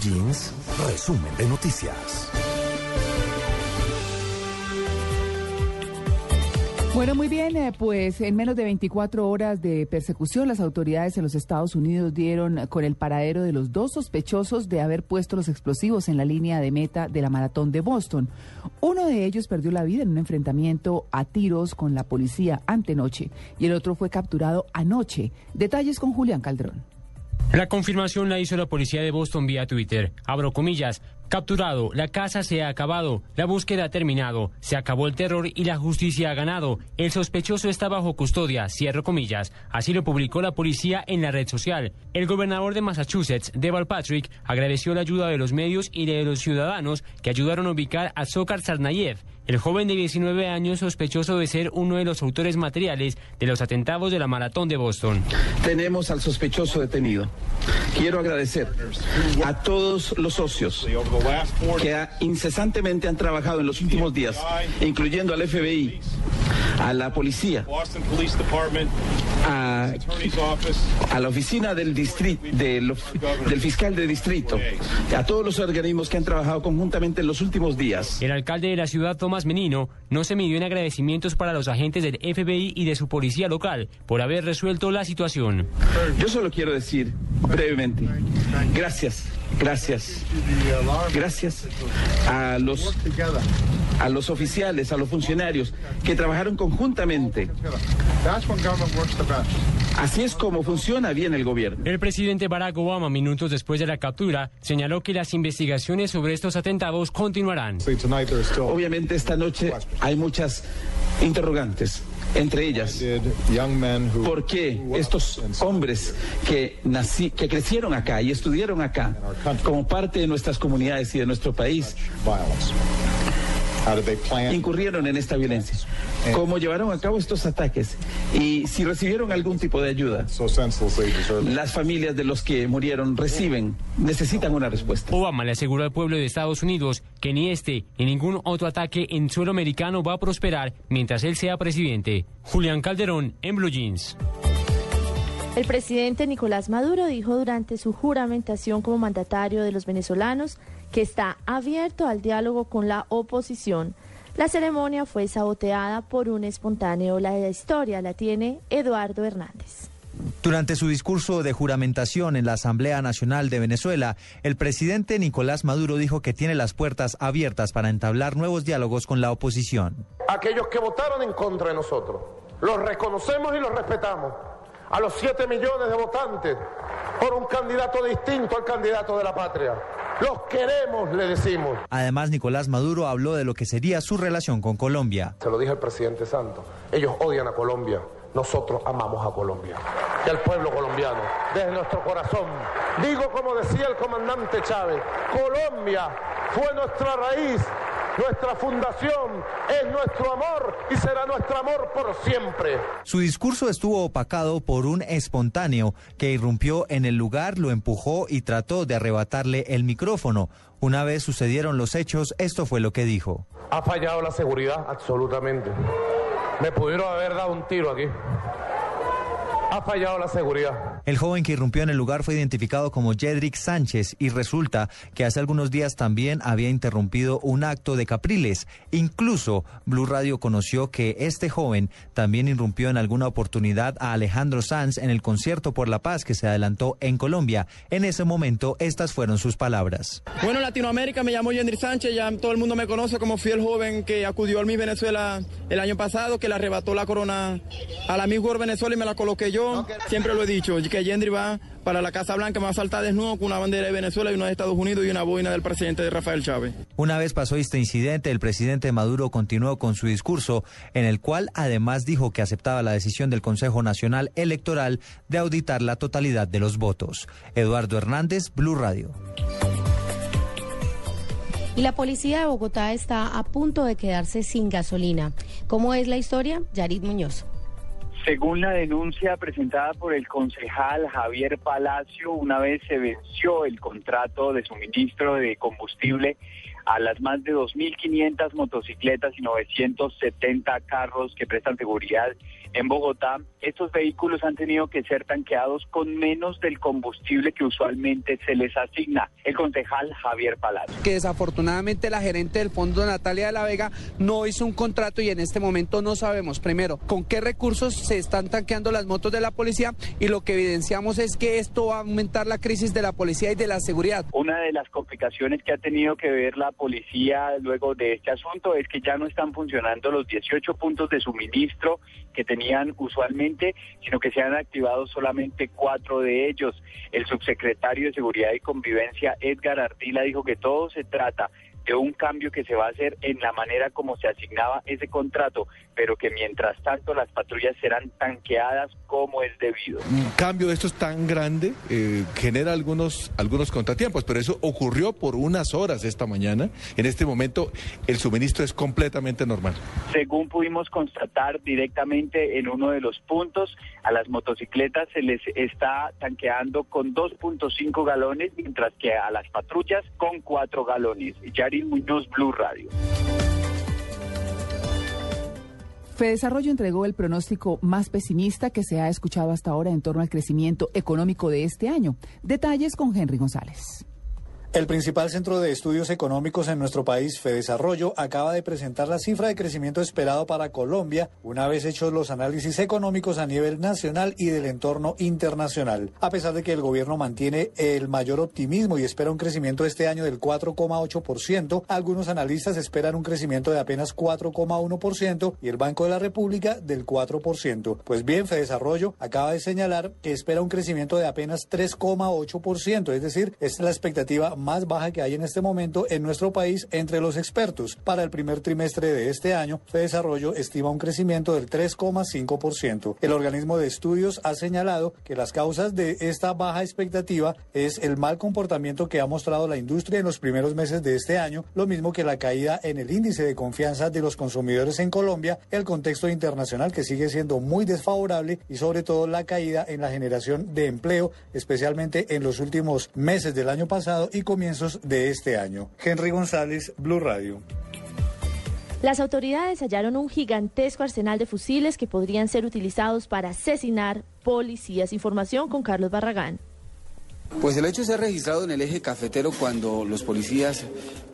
Jeans, resumen de noticias. Bueno, muy bien, eh, pues en menos de 24 horas de persecución, las autoridades en los Estados Unidos dieron con el paradero de los dos sospechosos de haber puesto los explosivos en la línea de meta de la maratón de Boston. Uno de ellos perdió la vida en un enfrentamiento a tiros con la policía antenoche y el otro fue capturado anoche. Detalles con Julián Calderón. La confirmación la hizo la policía de Boston vía Twitter. Abro comillas. Capturado, la casa se ha acabado, la búsqueda ha terminado, se acabó el terror y la justicia ha ganado. El sospechoso está bajo custodia, cierro comillas. Así lo publicó la policía en la red social. El gobernador de Massachusetts, Deval Patrick, agradeció la ayuda de los medios y de los ciudadanos que ayudaron a ubicar a Zokar Sarnayev, el joven de 19 años sospechoso de ser uno de los autores materiales de los atentados de la maratón de Boston. Tenemos al sospechoso detenido. Quiero agradecer a todos los socios que incesantemente han trabajado en los últimos días, incluyendo al FBI, a la policía, a, a la oficina del, distrito, del, del fiscal de distrito, a todos los organismos que han trabajado conjuntamente en los últimos días. El alcalde de la ciudad, Tomás Menino, no se midió en agradecimientos para los agentes del FBI y de su policía local por haber resuelto la situación. Yo solo quiero decir brevemente, gracias, gracias, gracias a los, a los oficiales, a los funcionarios que trabajaron conjuntamente. Así es como funciona bien el gobierno. El presidente Barack Obama, minutos después de la captura, señaló que las investigaciones sobre estos atentados continuarán. Obviamente esta noche hay muchas interrogantes. Entre ellas, ¿por qué estos hombres que, nací, que crecieron acá y estudiaron acá como parte de nuestras comunidades y de nuestro país incurrieron en esta violencia? ¿Cómo llevaron a cabo estos ataques? Y si recibieron algún tipo de ayuda. Las familias de los que murieron reciben, necesitan una respuesta. Obama le aseguró al pueblo de Estados Unidos que ni este ni ningún otro ataque en suelo americano va a prosperar mientras él sea presidente. Julián Calderón en Blue Jeans. El presidente Nicolás Maduro dijo durante su juramentación como mandatario de los venezolanos que está abierto al diálogo con la oposición. La ceremonia fue saboteada por un espontáneo. La historia la tiene Eduardo Hernández. Durante su discurso de juramentación en la Asamblea Nacional de Venezuela, el presidente Nicolás Maduro dijo que tiene las puertas abiertas para entablar nuevos diálogos con la oposición. Aquellos que votaron en contra de nosotros, los reconocemos y los respetamos. A los 7 millones de votantes por un candidato distinto al candidato de la patria. Los queremos, le decimos. Además, Nicolás Maduro habló de lo que sería su relación con Colombia. Se lo dije al presidente Santos. Ellos odian a Colombia. Nosotros amamos a Colombia y al pueblo colombiano desde nuestro corazón. Digo como decía el comandante Chávez, Colombia fue nuestra raíz, nuestra fundación, es nuestro amor y será nuestro amor por siempre. Su discurso estuvo opacado por un espontáneo que irrumpió en el lugar, lo empujó y trató de arrebatarle el micrófono. Una vez sucedieron los hechos, esto fue lo que dijo. ¿Ha fallado la seguridad? Absolutamente. Me pudieron haber dado un tiro aquí. Ha fallado la seguridad. El joven que irrumpió en el lugar fue identificado como Jedrick Sánchez y resulta que hace algunos días también había interrumpido un acto de Capriles. Incluso Blue Radio conoció que este joven también irrumpió en alguna oportunidad a Alejandro Sanz en el concierto por la paz que se adelantó en Colombia. En ese momento, estas fueron sus palabras. Bueno, Latinoamérica me llamo Jedrick Sánchez, ya todo el mundo me conoce como fiel joven que acudió al Miss Venezuela el año pasado, que le arrebató la corona a la Miss World Venezuela y me la coloqué yo Yo siempre lo he dicho, que Yendri va para la Casa Blanca, me va a saltar desnudo con una bandera de Venezuela y una de Estados Unidos y una boina del presidente de Rafael Chávez. Una vez pasó este incidente, el presidente Maduro continuó con su discurso, en el cual además dijo que aceptaba la decisión del Consejo Nacional Electoral de auditar la totalidad de los votos. Eduardo Hernández, Blue Radio. Y la policía de Bogotá está a punto de quedarse sin gasolina. ¿Cómo es la historia? Yarit Muñoz. Según la denuncia presentada por el concejal Javier Palacio, una vez se venció el contrato de suministro de combustible a las más de 2.500 motocicletas y 970 carros que prestan seguridad en Bogotá, estos vehículos han tenido que ser tanqueados con menos del combustible que usualmente se les asigna. El concejal Javier Palacio. Que desafortunadamente la gerente del fondo Natalia de la Vega no hizo un contrato y en este momento no sabemos, primero, con qué recursos se están tanqueando las motos de la policía y lo que evidenciamos es que esto va a aumentar la crisis de la policía y de la seguridad. Una de las complicaciones que ha tenido que ver la policía luego de este asunto es que ya no están funcionando los 18 puntos de suministro que tenían tenían usualmente, sino que se han activado solamente cuatro de ellos. El subsecretario de Seguridad y Convivencia, Edgar Ardila, dijo que todo se trata de un cambio que se va a hacer en la manera como se asignaba ese contrato, pero que mientras tanto las patrullas serán tanqueadas como es debido. Un cambio de estos tan grande eh, genera algunos, algunos contratiempos, pero eso ocurrió por unas horas esta mañana. En este momento el suministro es completamente normal. Según pudimos constatar directamente en uno de los puntos, a las motocicletas se les está tanqueando con 2.5 galones, mientras que a las patrullas con 4 galones. Yarin Muñoz, Blue Radio. Desarrollo entregó el pronóstico más pesimista que se ha escuchado hasta ahora en torno al crecimiento económico de este año. Detalles con Henry González. El principal centro de estudios económicos en nuestro país, Fedesarrollo, acaba de presentar la cifra de crecimiento esperado para Colombia, una vez hechos los análisis económicos a nivel nacional y del entorno internacional. A pesar de que el gobierno mantiene el mayor optimismo y espera un crecimiento este año del 4,8%, algunos analistas esperan un crecimiento de apenas 4,1% y el Banco de la República del 4%. Pues bien, Fedesarrollo acaba de señalar que espera un crecimiento de apenas 3,8%, es decir, es la expectativa más baja que hay en este momento en nuestro país entre los expertos. Para el primer trimestre de este año, Desarrollo estima un crecimiento del 3,5%. El organismo de estudios ha señalado que las causas de esta baja expectativa es el mal comportamiento que ha mostrado la industria en los primeros meses de este año, lo mismo que la caída en el índice de confianza de los consumidores en Colombia, el contexto internacional que sigue siendo muy desfavorable y sobre todo la caída en la generación de empleo, especialmente en los últimos meses del año pasado y comienzos de este año. Henry González, Blue Radio. Las autoridades hallaron un gigantesco arsenal de fusiles que podrían ser utilizados para asesinar policías. Información con Carlos Barragán. Pues el hecho se ha registrado en el eje cafetero cuando los policías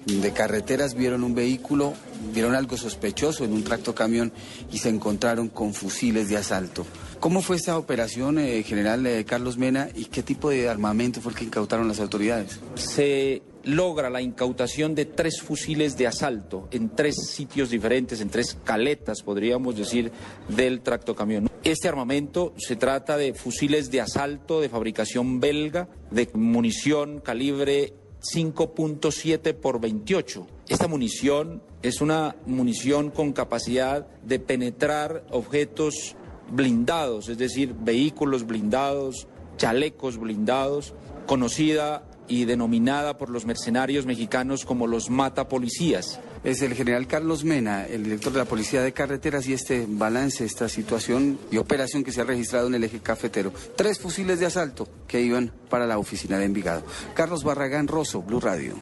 de carreteras vieron un vehículo, vieron algo sospechoso en un tracto camión y se encontraron con fusiles de asalto. ¿Cómo fue esta operación, eh, general eh, Carlos Mena, y qué tipo de armamento fue el que incautaron las autoridades? Se logra la incautación de tres fusiles de asalto en tres sitios diferentes, en tres caletas, podríamos decir, del tractocamión. Este armamento se trata de fusiles de asalto de fabricación belga, de munición calibre 5.7 por 28. Esta munición es una munición con capacidad de penetrar objetos blindados, es decir, vehículos blindados, chalecos blindados, conocida y denominada por los mercenarios mexicanos como los mata policías. Es el general Carlos Mena, el director de la Policía de Carreteras, y este balance, esta situación y operación que se ha registrado en el eje cafetero. Tres fusiles de asalto que iban para la oficina de Envigado. Carlos Barragán Rosso, Blue Radio.